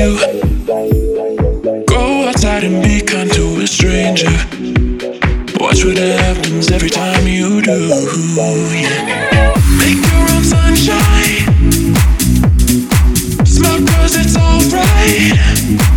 you. Go outside and be kind to a stranger. Watch what happens every time you do. Yeah. Make your own sunshine. Smile cause it's alright.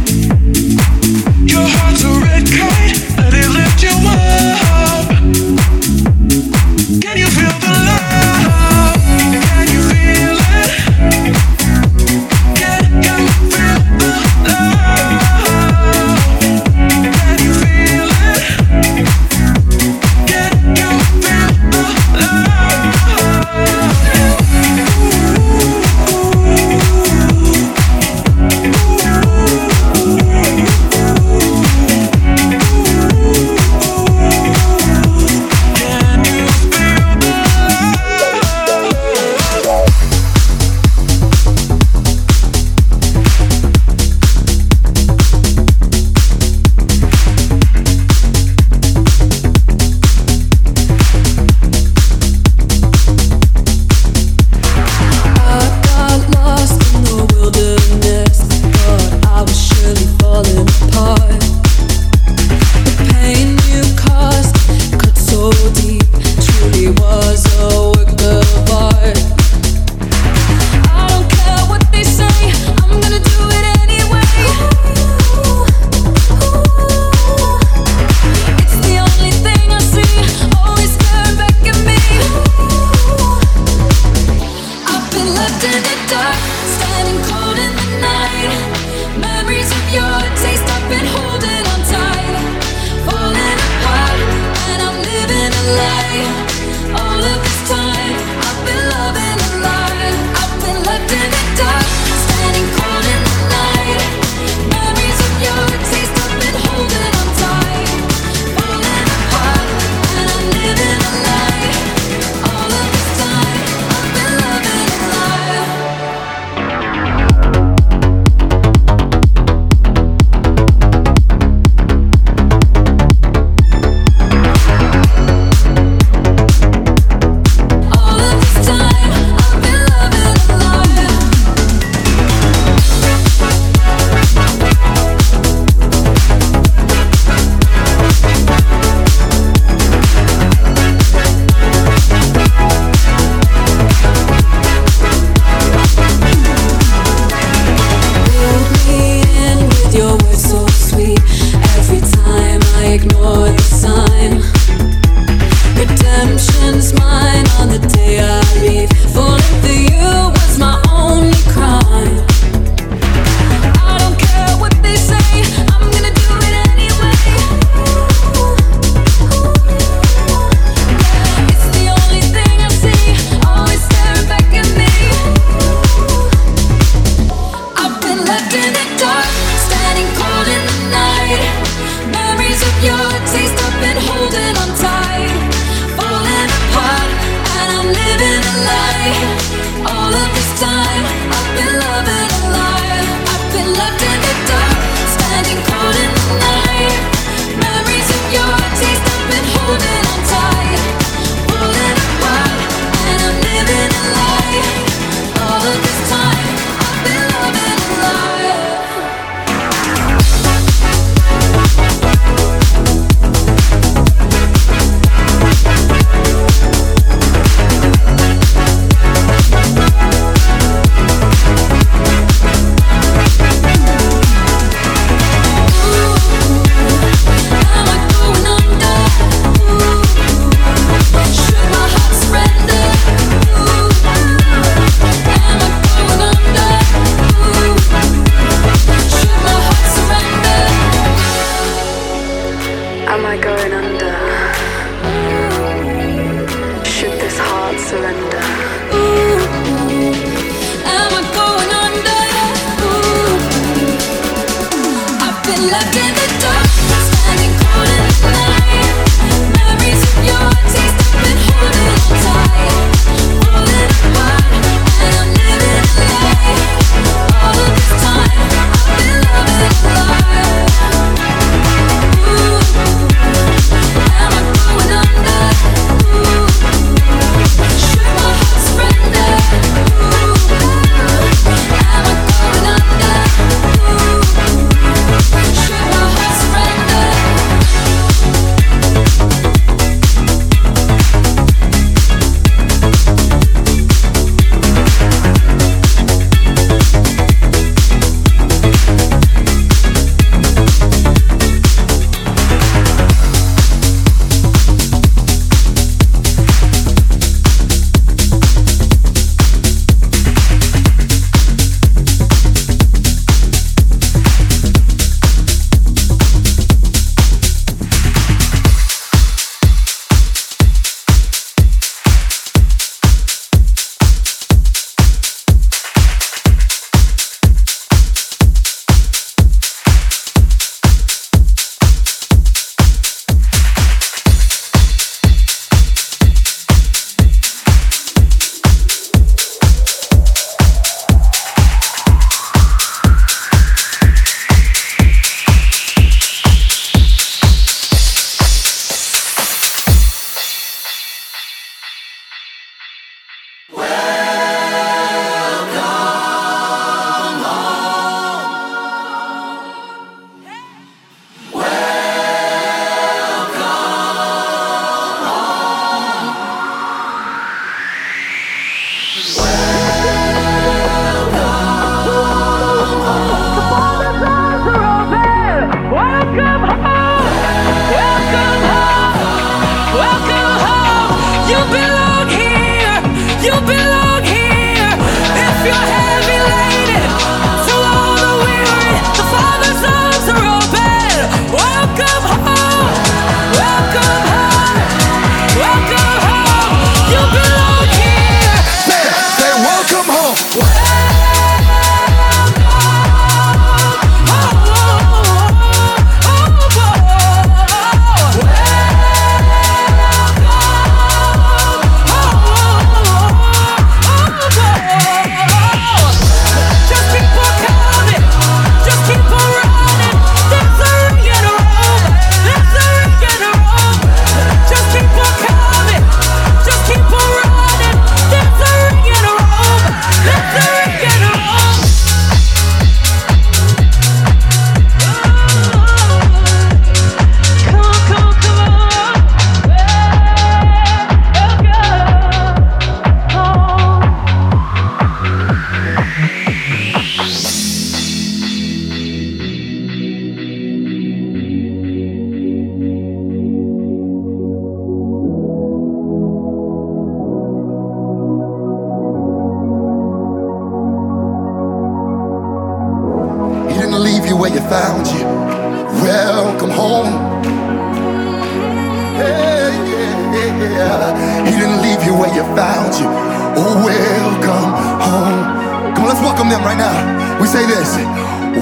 You where you found you. Oh, welcome home. Come on, let's welcome them right now. We say this.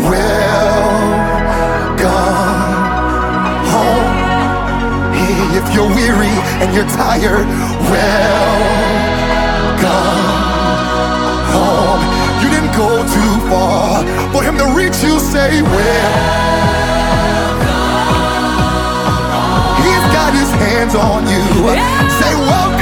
Welcome home. Hey, if you're weary and you're tired, welcome home. You didn't go too far for him to reach you. Say, welcome. He's got his hands on you. Say, welcome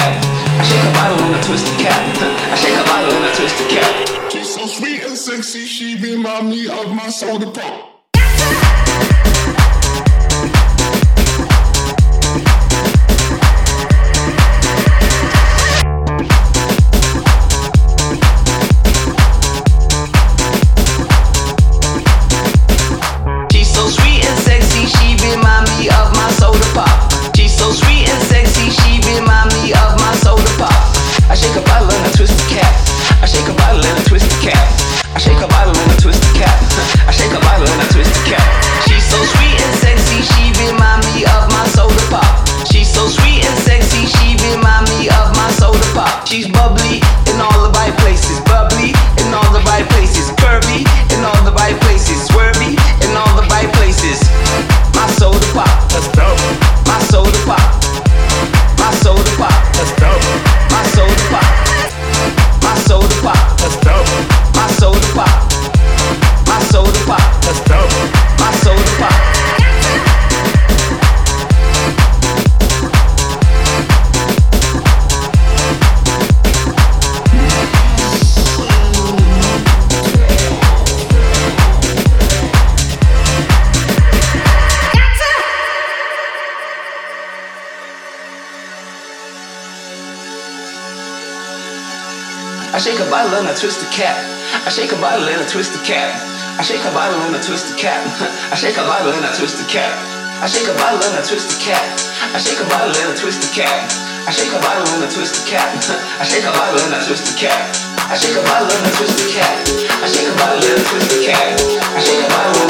I shake a bottle and I twist the cap. I shake a bottle and I twist the cap. She's so sweet and sexy, she remind me of my soda pop. I twist the cap. I shake a bottle and I twist the cap. I shake a bottle and I twist the cap. I shake a bottle and I twist the cap. I shake a bottle and I twist the cap. I shake a bottle and I twist the cap. I shake a bottle and I twist the cap. I shake a bottle and I twist the cap. I shake a bottle and I twist the cap. I shake a bottle and I twist the cap. I shake a bottle.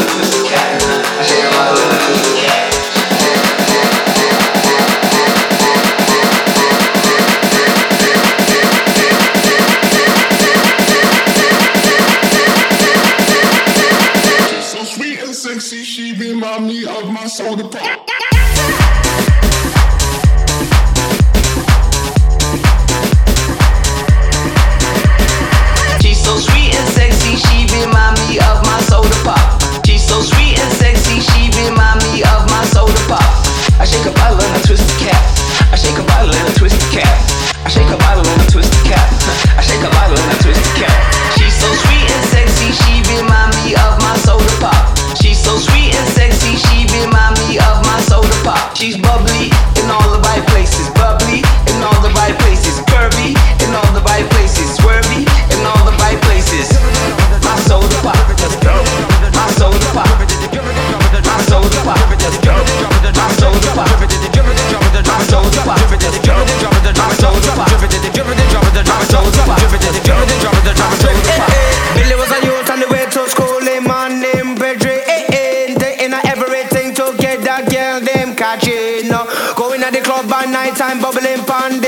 nighttime bubbling pond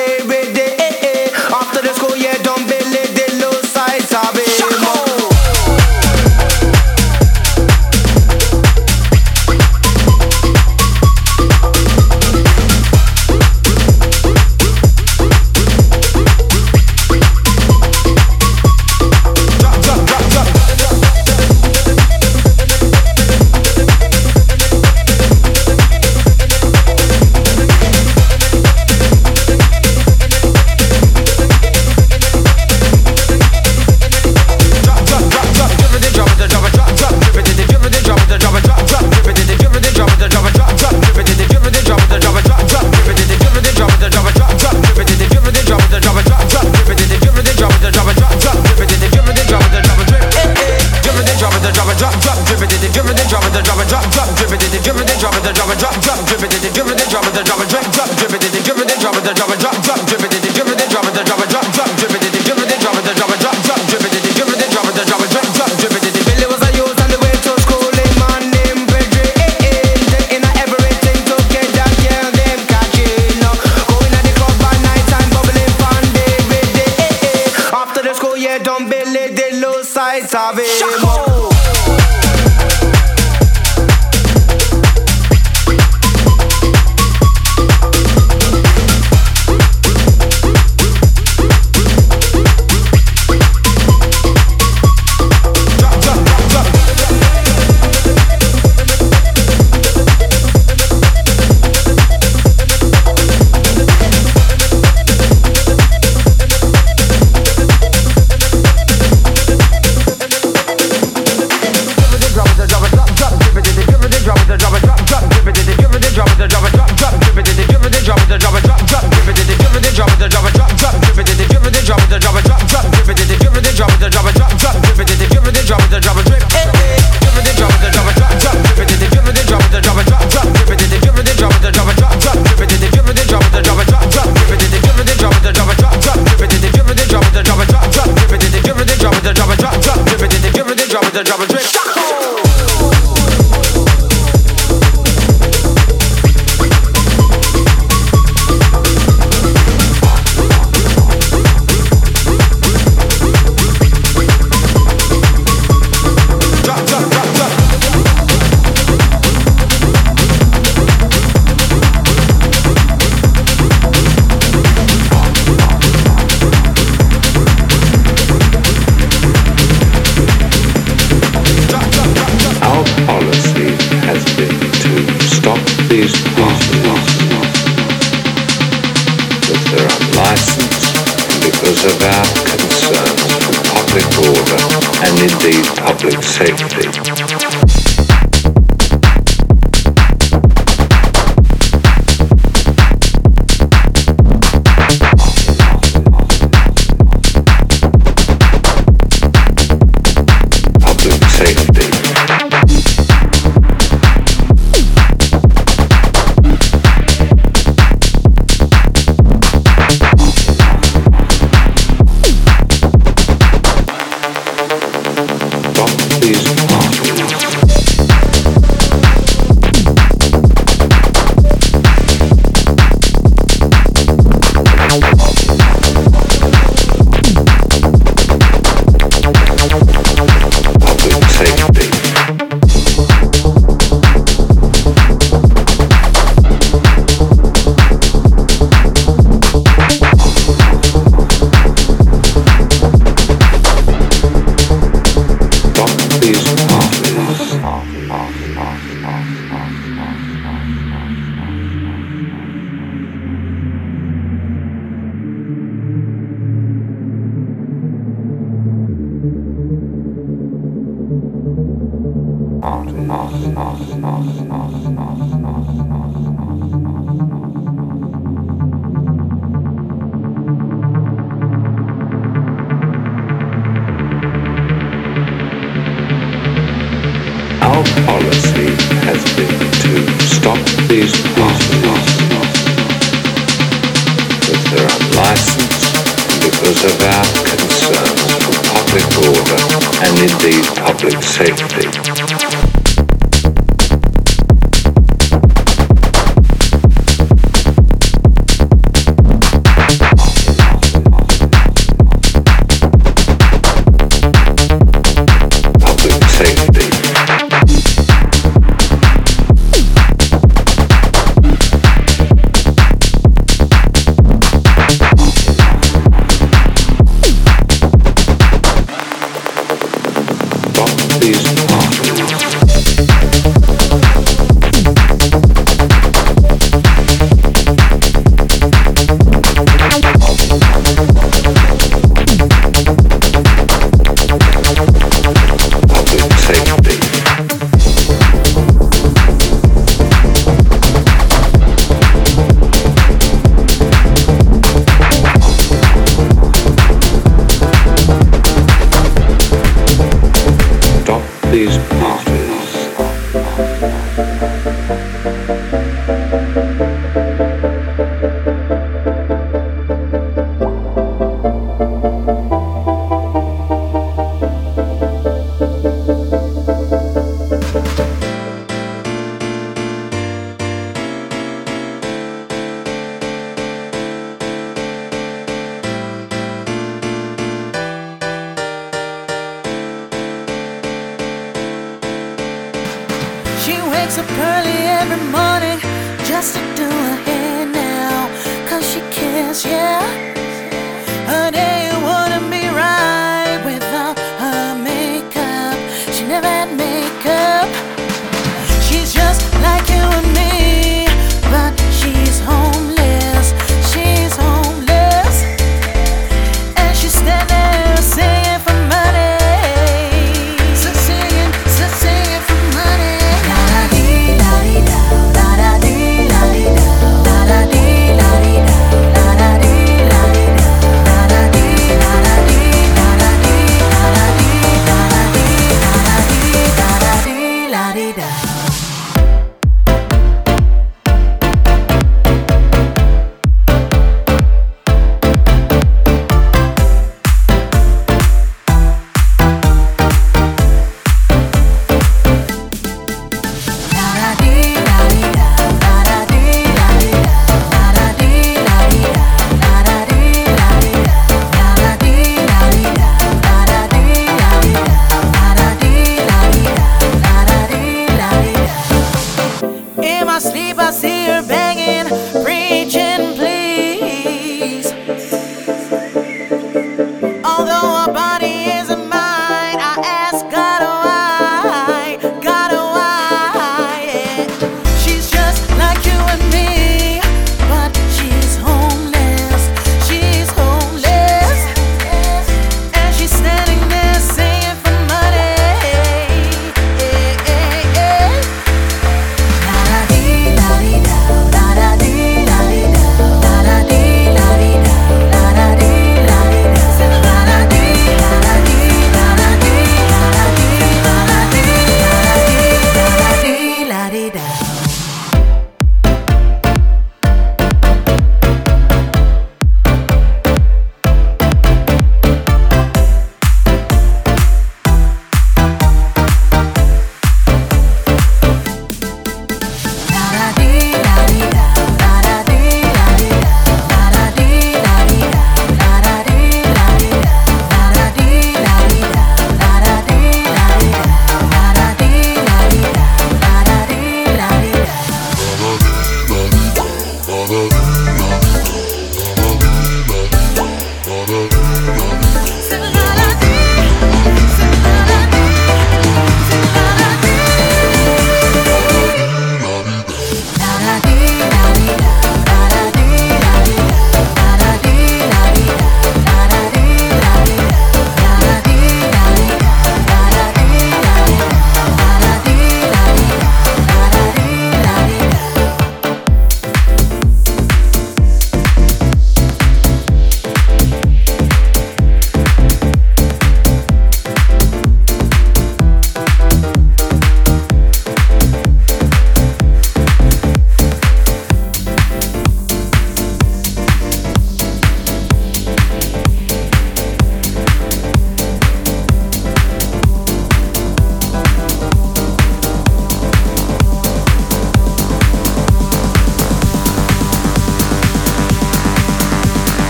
policy has been to stop these parties because they're unlicensed because of our concerns for public order and indeed public safety.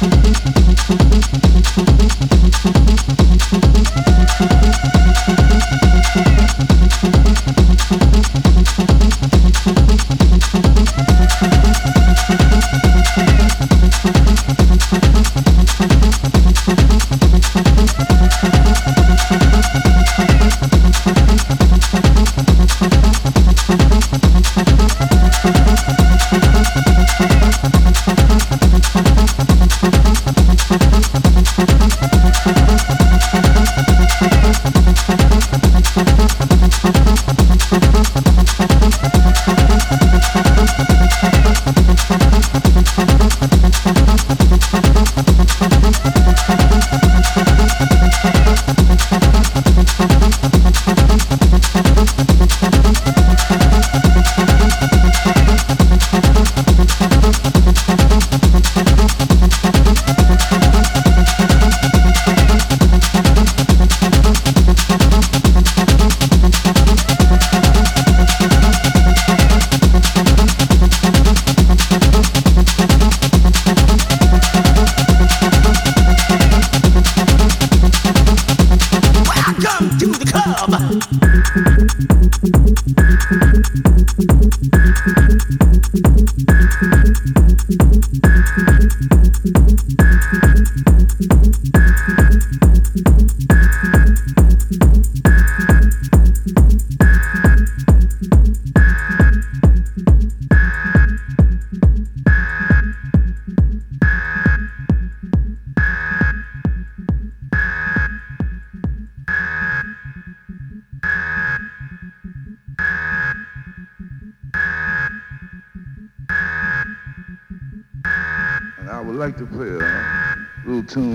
どこ行く?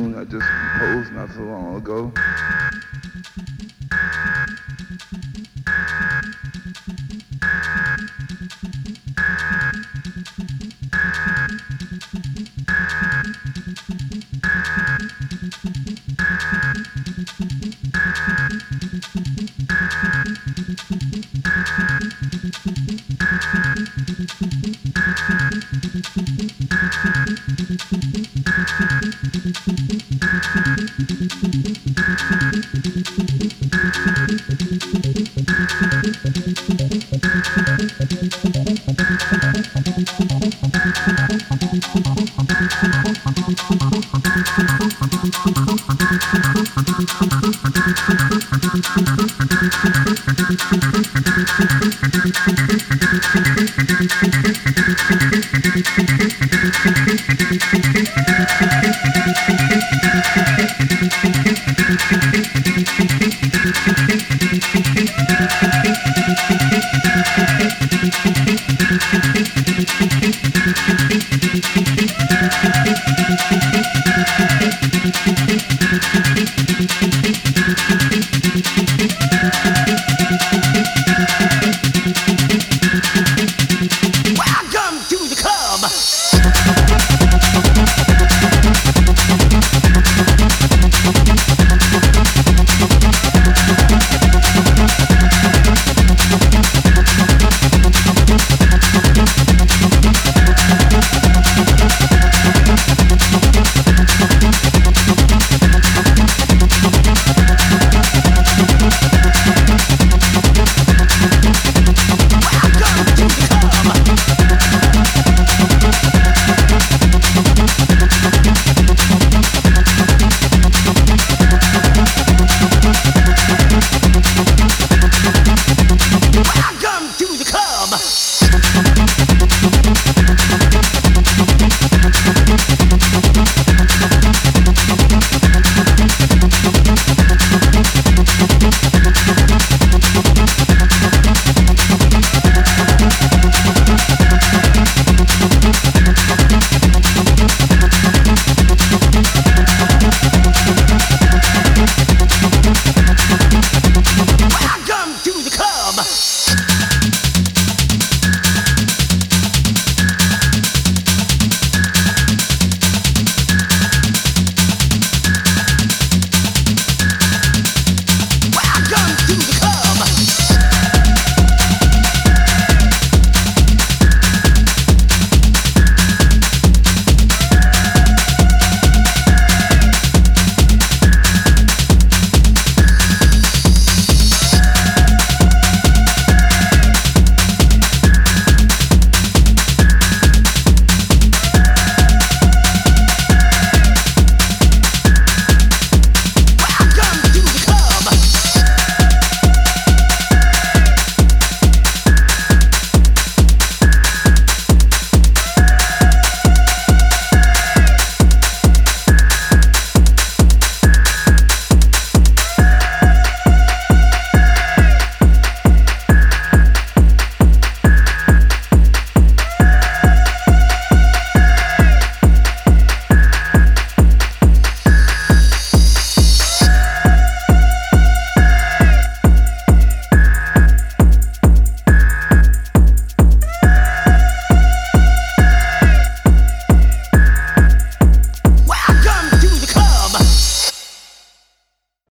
tune I just composed not so long ago.